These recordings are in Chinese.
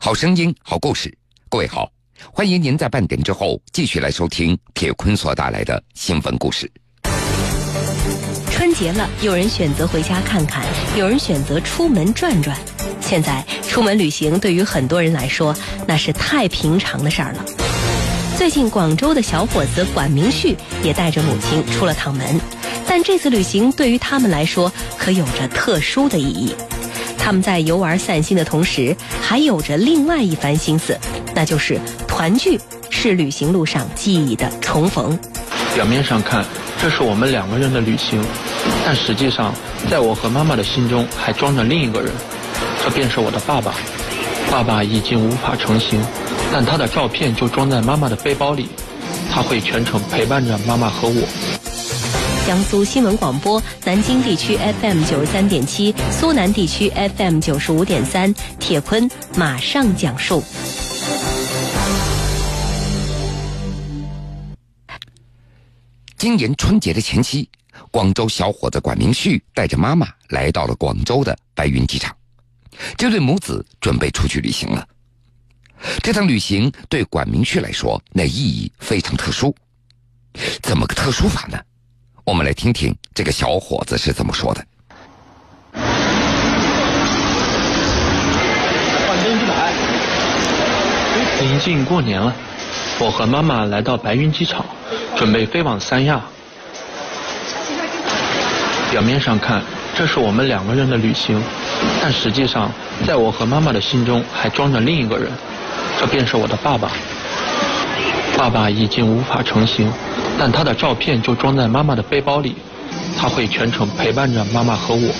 好声音，好故事。各位好，欢迎您在半点之后继续来收听铁坤所带来的新闻故事。春节了，有人选择回家看看，有人选择出门转转。现在出门旅行对于很多人来说，那是太平常的事儿了。最近，广州的小伙子管明旭也带着母亲出了趟门，但这次旅行对于他们来说可有着特殊的意义。他们在游玩散心的同时，还有着另外一番心思，那就是团聚是旅行路上记忆的重逢。表面上看，这是我们两个人的旅行，但实际上，在我和妈妈的心中还装着另一个人，这便是我的爸爸。爸爸已经无法成行，但他的照片就装在妈妈的背包里，他会全程陪伴着妈妈和我。江苏新闻广播南京地区 FM 九十三点七，苏南地区 FM 九十五点三，铁坤马上讲述。今年春节的前夕，广州小伙子管明旭带着妈妈来到了广州的白云机场，这对母子准备出去旅行了。这趟旅行对管明旭来说，那意义非常特殊。怎么个特殊法呢？我们来听听这个小伙子是怎么说的。临近过年了，我和妈妈来到白云机场，准备飞往三亚。表面上看，这是我们两个人的旅行，但实际上，在我和妈妈的心中还装着另一个人，这便是我的爸爸。爸爸已经无法成行。但他的照片就装在妈妈的背包里，他会全程陪伴着妈妈和我。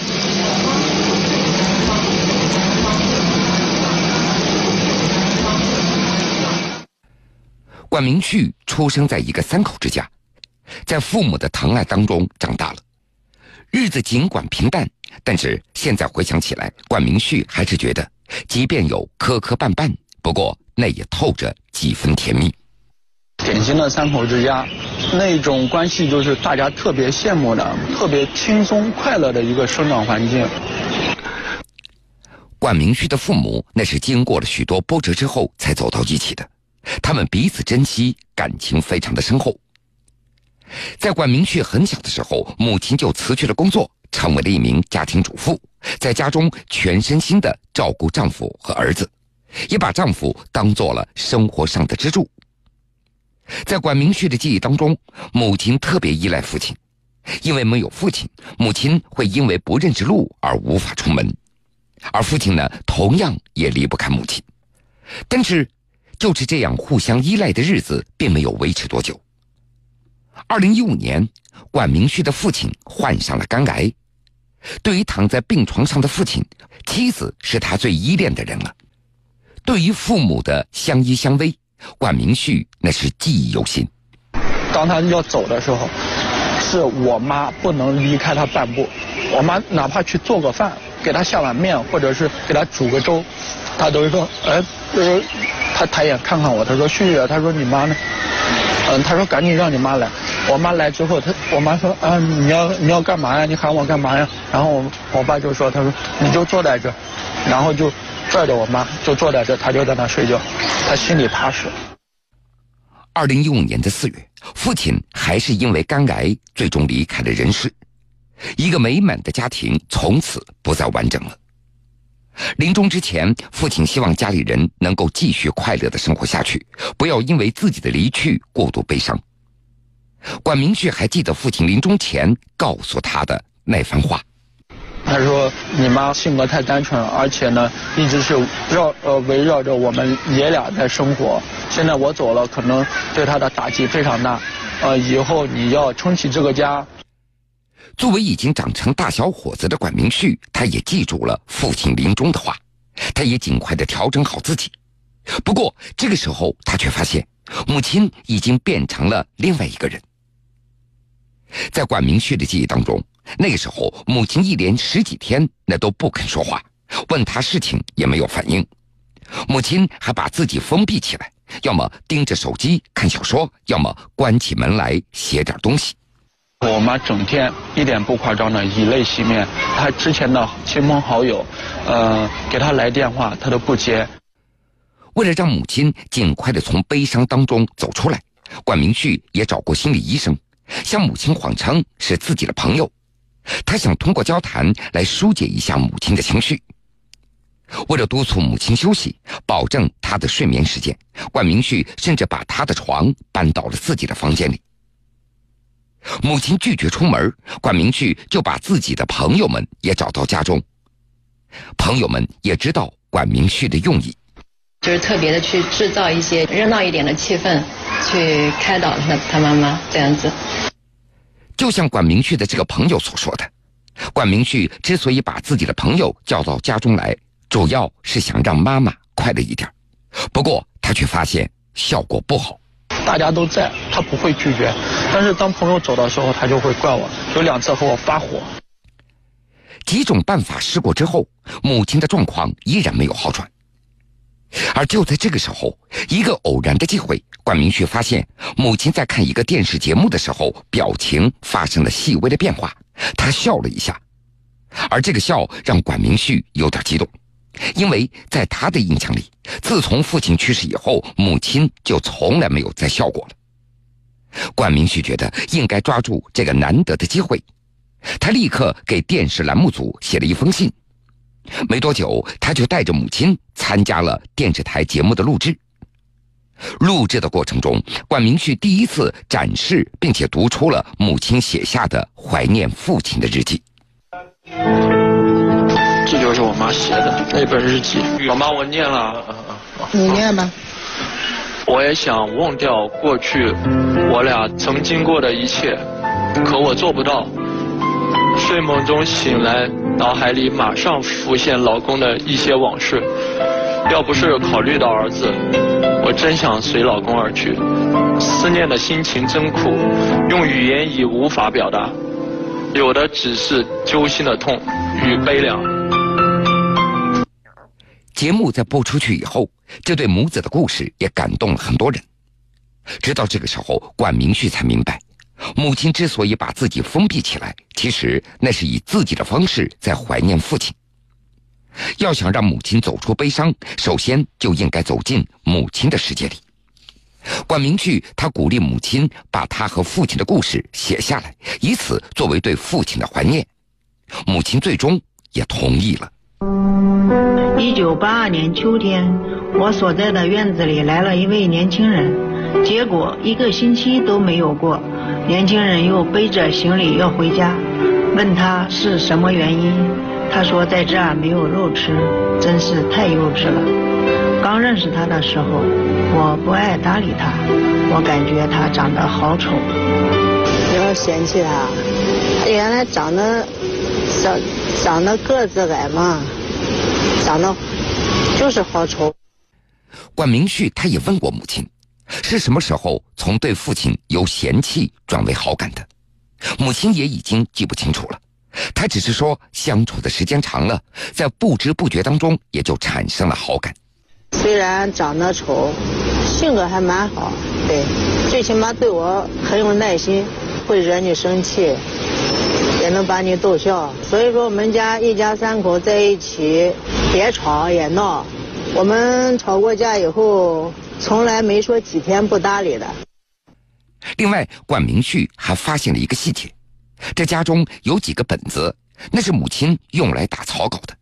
管明旭出生在一个三口之家，在父母的疼爱当中长大了，日子尽管平淡，但是现在回想起来，管明旭还是觉得，即便有磕磕绊绊，不过那也透着几分甜蜜。典型的三口之家，那种关系就是大家特别羡慕的、特别轻松快乐的一个生长环境。管明旭的父母那是经过了许多波折之后才走到一起的，他们彼此珍惜，感情非常的深厚。在管明旭很小的时候，母亲就辞去了工作，成为了一名家庭主妇，在家中全身心的照顾丈夫和儿子，也把丈夫当做了生活上的支柱。在管明旭的记忆当中，母亲特别依赖父亲，因为没有父亲，母亲会因为不认识路而无法出门，而父亲呢，同样也离不开母亲。但是，就是这样互相依赖的日子，并没有维持多久。二零一五年，管明旭的父亲患上了肝癌。对于躺在病床上的父亲，妻子是他最依恋的人了。对于父母的相依相偎。管明旭那是记忆犹新。当他要走的时候，是我妈不能离开他半步。我妈哪怕去做个饭，给他下碗面，或者是给他煮个粥，他都是说，哎，就是他抬眼看看我，他说旭旭，他说你妈呢？嗯，他说赶紧让你妈来。我妈来之后，他我妈说，啊，你要你要干嘛呀？你喊我干嘛呀？然后我我爸就说，他说你就坐在这，然后就。拽着我妈就坐在这，他就在那睡觉，他心里踏实。二零一五年的四月，父亲还是因为肝癌最终离开了人世，一个美满的家庭从此不再完整了。临终之前，父亲希望家里人能够继续快乐的生活下去，不要因为自己的离去过度悲伤。管明旭还记得父亲临终前告诉他的那番话。他说：“你妈性格太单纯，而且呢，一直是绕呃围绕着我们爷俩在生活。现在我走了，可能对她的打击非常大。呃，以后你要撑起这个家。”作为已经长成大小伙子的管明旭，他也记住了父亲临终的话，他也尽快的调整好自己。不过这个时候，他却发现母亲已经变成了另外一个人。在管明旭的记忆当中。那个时候，母亲一连十几天那都不肯说话，问他事情也没有反应。母亲还把自己封闭起来，要么盯着手机看小说，要么关起门来写点东西。我妈整天一点不夸张的以泪洗面，她之前的亲朋好友，呃，给她来电话她都不接。为了让母亲尽快的从悲伤当中走出来，管明旭也找过心理医生，向母亲谎称是自己的朋友，他想通过交谈来疏解一下母亲的情绪。为了督促母亲休息，保证她的睡眠时间，管明旭甚至把她的床搬到了自己的房间里。母亲拒绝出门，管明旭就把自己的朋友们也找到家中。朋友们也知道管明旭的用意，就是特别的去制造一些热闹一点的气氛，去开导他他妈妈这样子。就像管明旭的这个朋友所说的，管明旭之所以把自己的朋友叫到家中来。主要是想让妈妈快乐一点，不过他却发现效果不好。大家都在，他不会拒绝，但是当朋友走的时候，他就会怪我，有两次和我发火。几种办法试过之后，母亲的状况依然没有好转。而就在这个时候，一个偶然的机会，管明旭发现母亲在看一个电视节目的时候，表情发生了细微的变化，他笑了一下，而这个笑让管明旭有点激动。因为在他的印象里，自从父亲去世以后，母亲就从来没有再笑过了。管明旭觉得应该抓住这个难得的机会，他立刻给电视栏目组写了一封信。没多久，他就带着母亲参加了电视台节目的录制。录制的过程中，管明旭第一次展示并且读出了母亲写下的怀念父亲的日记。这就是我妈写的那本日记。老妈，我念了。你念吧。我也想忘掉过去我俩曾经过的一切，可我做不到。睡梦中醒来，脑海里马上浮现老公的一些往事。要不是考虑到儿子，我真想随老公而去。思念的心情真苦，用语言已无法表达，有的只是揪心的痛与悲凉。节目在播出去以后，这对母子的故事也感动了很多人。直到这个时候，管明旭才明白，母亲之所以把自己封闭起来，其实那是以自己的方式在怀念父亲。要想让母亲走出悲伤，首先就应该走进母亲的世界里。管明旭他鼓励母亲把他和父亲的故事写下来，以此作为对父亲的怀念。母亲最终也同意了。一九八二年秋天，我所在的院子里来了一位年轻人，结果一个星期都没有过，年轻人又背着行李要回家，问他是什么原因，他说在这儿没有肉吃，真是太幼稚了。刚认识他的时候，我不爱搭理他，我感觉他长得好丑。不要嫌弃他，他原来长得长长得个子矮嘛。长得就是好丑。管明旭他也问过母亲，是什么时候从对父亲由嫌弃转为好感的？母亲也已经记不清楚了，他只是说相处的时间长了，在不知不觉当中也就产生了好感。虽然长得丑，性格还蛮好，对，最起码对我很有耐心，会惹你生气。也能把你逗笑，所以说我们家一家三口在一起，也吵也闹。我们吵过架以后，从来没说几天不搭理的。另外，管明旭还发现了一个细节：这家中有几个本子，那是母亲用来打草稿的。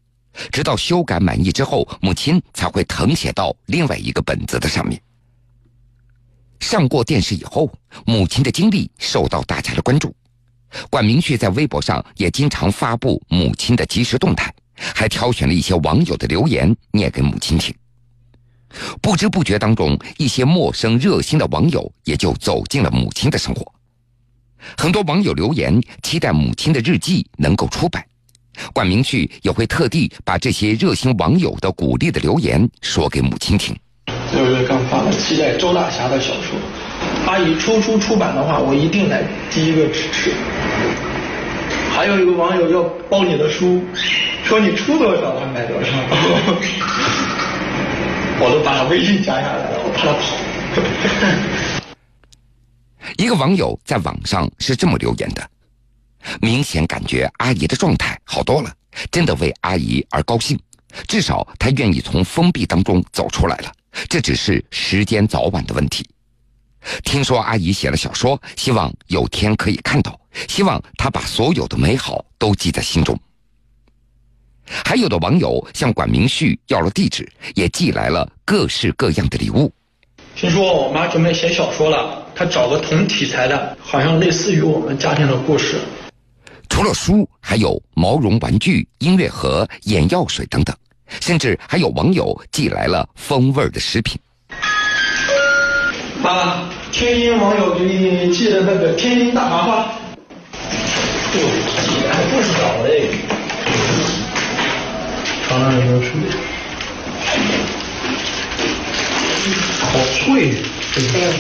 直到修改满意之后，母亲才会誊写到另外一个本子的上面。上过电视以后，母亲的经历受到大家的关注。管明旭在微博上也经常发布母亲的即时动态，还挑选了一些网友的留言念给母亲听。不知不觉当中，一些陌生热心的网友也就走进了母亲的生活。很多网友留言期待母亲的日记能够出版，管明旭也会特地把这些热心网友的鼓励的留言说给母亲听。有一个刚发了，期待周大侠的小说。阿姨出书出版的话，我一定来第一个支持。还有一个网友要包你的书，说你出多少他买多少，我都把他微信加下来了，我怕他跑。一个网友在网上是这么留言的：明显感觉阿姨的状态好多了，真的为阿姨而高兴，至少她愿意从封闭当中走出来了，这只是时间早晚的问题。听说阿姨写了小说，希望有天可以看到，希望她把所有的美好都记在心中。还有的网友向管明旭要了地址，也寄来了各式各样的礼物。听说我妈准备写小说了，她找个同题材的，好像类似于我们家庭的故事。除了书，还有毛绒玩具、音乐盒、眼药水等等，甚至还有网友寄来了风味的食品。妈，天津网友给你寄的那个天津大麻花，哟，寄的还不少嘞。尝尝有没有区别？好脆，这个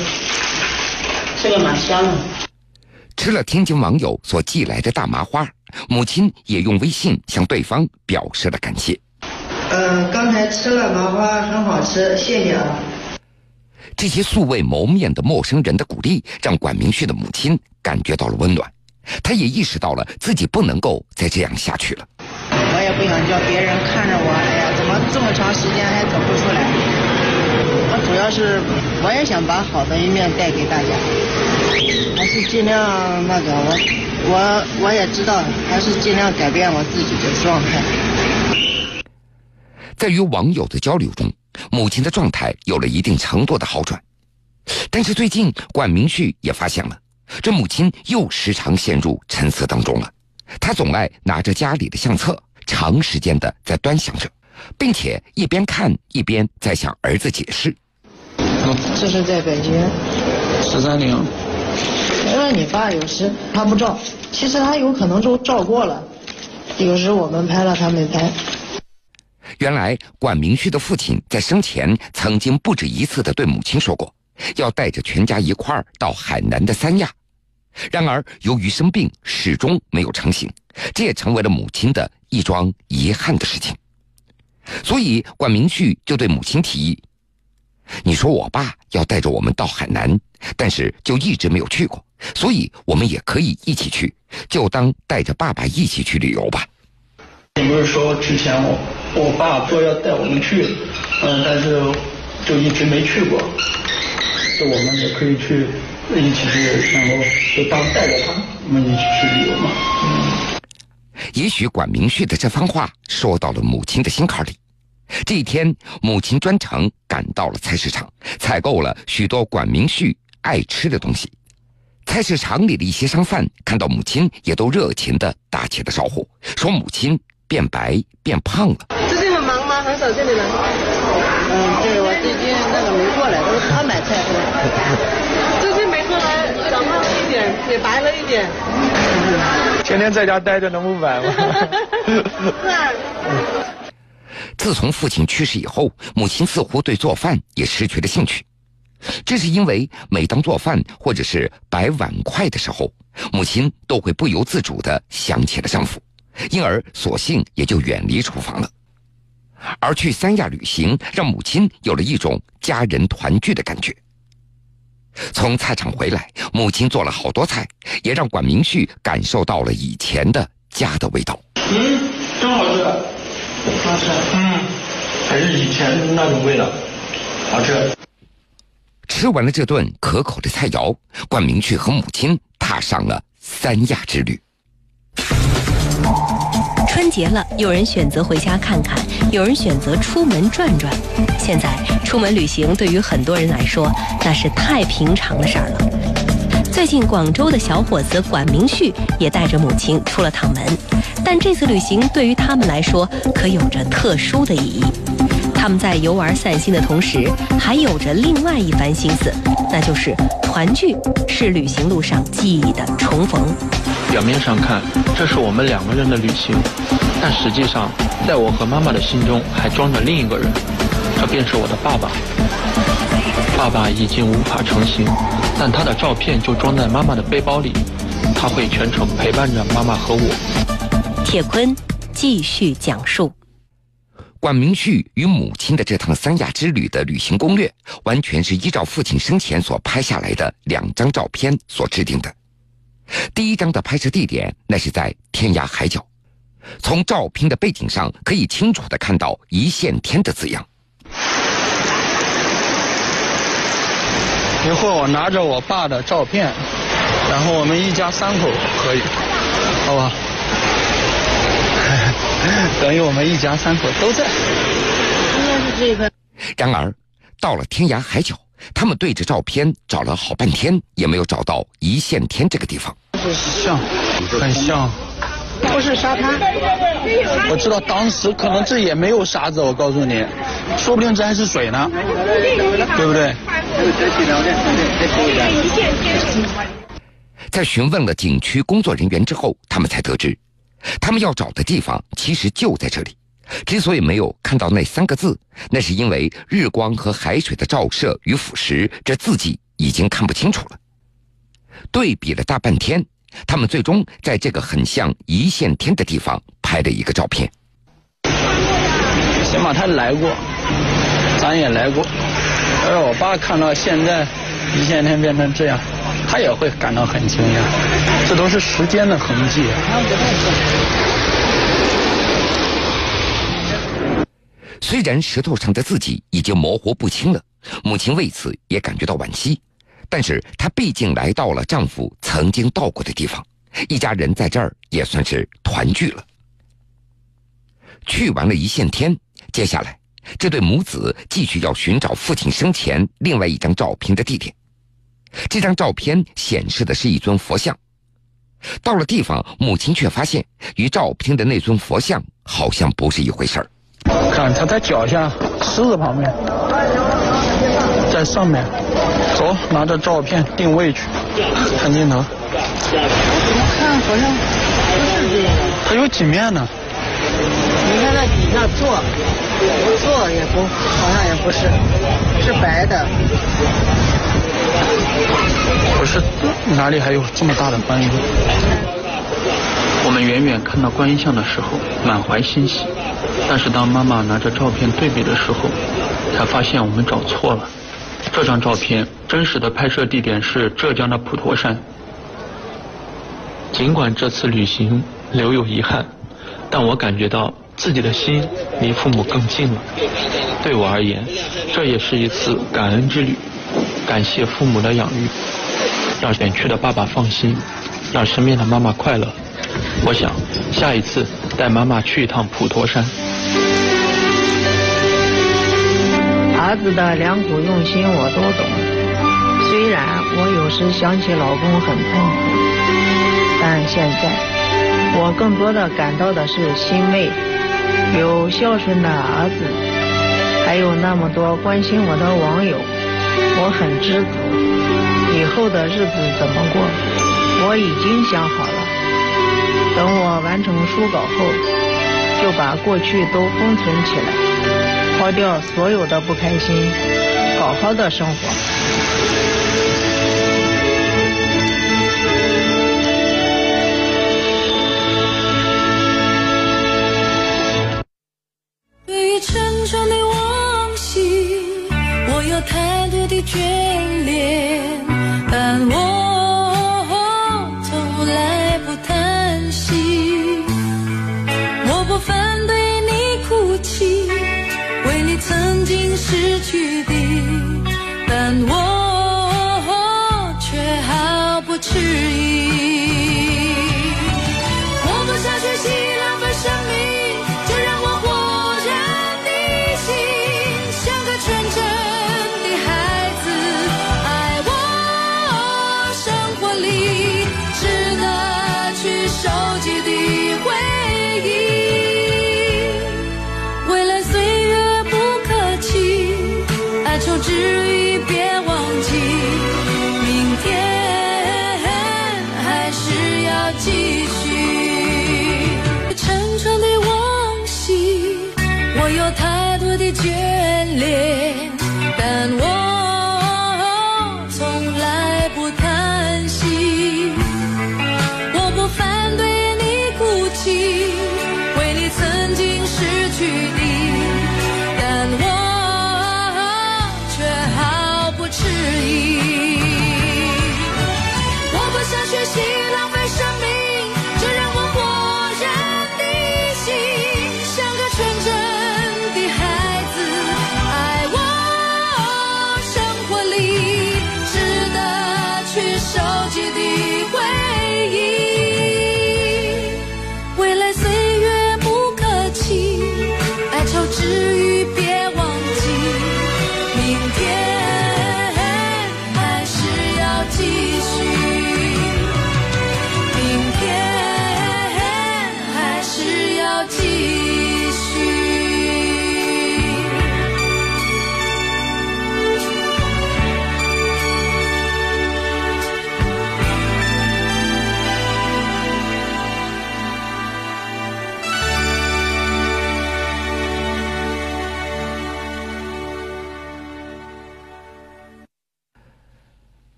这个蛮香的。吃了天津网友所寄来的大麻花，母亲也用微信向对方表示了感谢。嗯，刚才吃了麻花，很好吃，谢谢啊。这些素未谋面的陌生人的鼓励，让管明旭的母亲感觉到了温暖。他也意识到了自己不能够再这样下去了。不想叫别人看着我，哎呀，怎么这么长时间还走不出来？我主要是我也想把好的一面带给大家，还是尽量那个我我我也知道，还是尽量改变我自己的状态。在与网友的交流中，母亲的状态有了一定程度的好转。但是最近，管明旭也发现了，这母亲又时常陷入沉思当中了。他总爱拿着家里的相册，长时间的在端详着，并且一边看一边在向儿子解释。这是在北京，十三陵。因为你爸有时他不照，其实他有可能都照过了，有时我们拍了他没拍。原来管明旭的父亲在生前曾经不止一次的对母亲说过，要带着全家一块儿到海南的三亚。然而由于生病，始终没有成行，这也成为了母亲的一桩遗憾的事情。所以管明旭就对母亲提议：“你说我爸要带着我们到海南，但是就一直没有去过，所以我们也可以一起去，就当带着爸爸一起去旅游吧。”你不是说之前我我爸说要带我们去，嗯，但是就一直没去过，我们也可以去一起去，然后就当带着他，我们一起去旅游嘛。嗯，也许管明旭的这番话说到了母亲的心坎里。这一天，母亲专程赶到了菜市场，采购了许多管明旭爱吃的东西。菜市场里的一些商贩看到母亲，也都热情的打起了招呼，说母亲。变白变胖了。最近很忙吗？很少见你了。嗯，对我最近那个没过来，都是他买菜的。最近没过来，长胖了一点，也白了一点。天天在家待着能不白吗？自从父亲去世以后，母亲似乎对做饭也失去了兴趣。这是因为每当做饭或者是摆碗筷的时候，母亲都会不由自主的想起了丈夫。因而，索性也就远离厨房了。而去三亚旅行，让母亲有了一种家人团聚的感觉。从菜场回来，母亲做了好多菜，也让管明旭感受到了以前的家的味道。嗯，真好吃，好吃。嗯，还是以前那种味道，好吃。吃完了这顿可口的菜肴，管明旭和母亲踏上了三亚之旅。春节了，有人选择回家看看，有人选择出门转转。现在出门旅行对于很多人来说，那是太平常的事儿了。最近，广州的小伙子管明旭也带着母亲出了趟门，但这次旅行对于他们来说可有着特殊的意义。他们在游玩散心的同时，还有着另外一番心思，那就是团聚是旅行路上记忆的重逢。表面上看，这是我们两个人的旅行，但实际上，在我和妈妈的心中还装着另一个人，这便是我的爸爸。爸爸已经无法成行，但他的照片就装在妈妈的背包里，他会全程陪伴着妈妈和我。铁坤继续讲述。管明旭与母亲的这趟三亚之旅的旅行攻略，完全是依照父亲生前所拍下来的两张照片所制定的。第一张的拍摄地点，那是在天涯海角，从照片的背景上可以清楚的看到“一线天”的字样。一会儿我拿着我爸的照片，然后我们一家三口合影，好吧？等于我们一家三口都在。应该是这个。然而，到了天涯海角，他们对着照片找了好半天，也没有找到一线天这个地方。像，很像。不是沙滩。我知道当时可能这也没有沙子，我告诉你，说不定这还是水呢，对不对？在询问了景区工作人员之后，他们才得知，他们要找的地方其实就在这里。之所以没有看到那三个字，那是因为日光和海水的照射与腐蚀，这字迹已经看不清楚了。对比了大半天，他们最终在这个很像一线天的地方拍了一个照片。起码他来过，咱也来过。而我爸看到现在一线天变成这样，他也会感到很惊讶。这都是时间的痕迹。虽然石头上的字迹已经模糊不清了，母亲为此也感觉到惋惜，但是她毕竟来到了丈夫曾经到过的地方，一家人在这儿也算是团聚了。去完了一线天，接下来这对母子继续要寻找父亲生前另外一张照片的地点。这张照片显示的是一尊佛像，到了地方，母亲却发现与照片的那尊佛像好像不是一回事儿。看，他在脚下，狮子旁边，在上面。走，拿着照片定位去，看镜头。看，好像不是这个。它有几面呢？你看那底下座，座也不，好像也不是，是白的。不是，哪里还有这么大的观音？我们远远看到观音像的时候，满怀欣喜。但是当妈妈拿着照片对比的时候，才发现我们找错了。这张照片真实的拍摄地点是浙江的普陀山。尽管这次旅行留有遗憾，但我感觉到自己的心离父母更近了。对我而言，这也是一次感恩之旅，感谢父母的养育，让远去的爸爸放心，让身边的妈妈快乐。我想下一次带妈妈去一趟普陀山。儿子的良苦用心我都懂，虽然我有时想起老公很痛苦，但现在我更多的感到的是欣慰，有孝顺的儿子，还有那么多关心我的网友，我很知足。以后的日子怎么过，我已经想好了。等我完成书稿后，就把过去都封存起来。抛掉所有的不开心，好好的生活。对于沉重的往昔，我有太多的眷恋，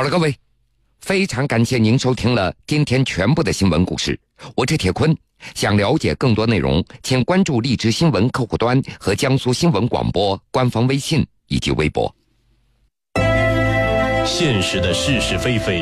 好了，各位，非常感谢您收听了今天全部的新闻故事。我是铁坤，想了解更多内容，请关注荔枝新闻客户端和江苏新闻广播官方微信以及微博。现实的是是非非。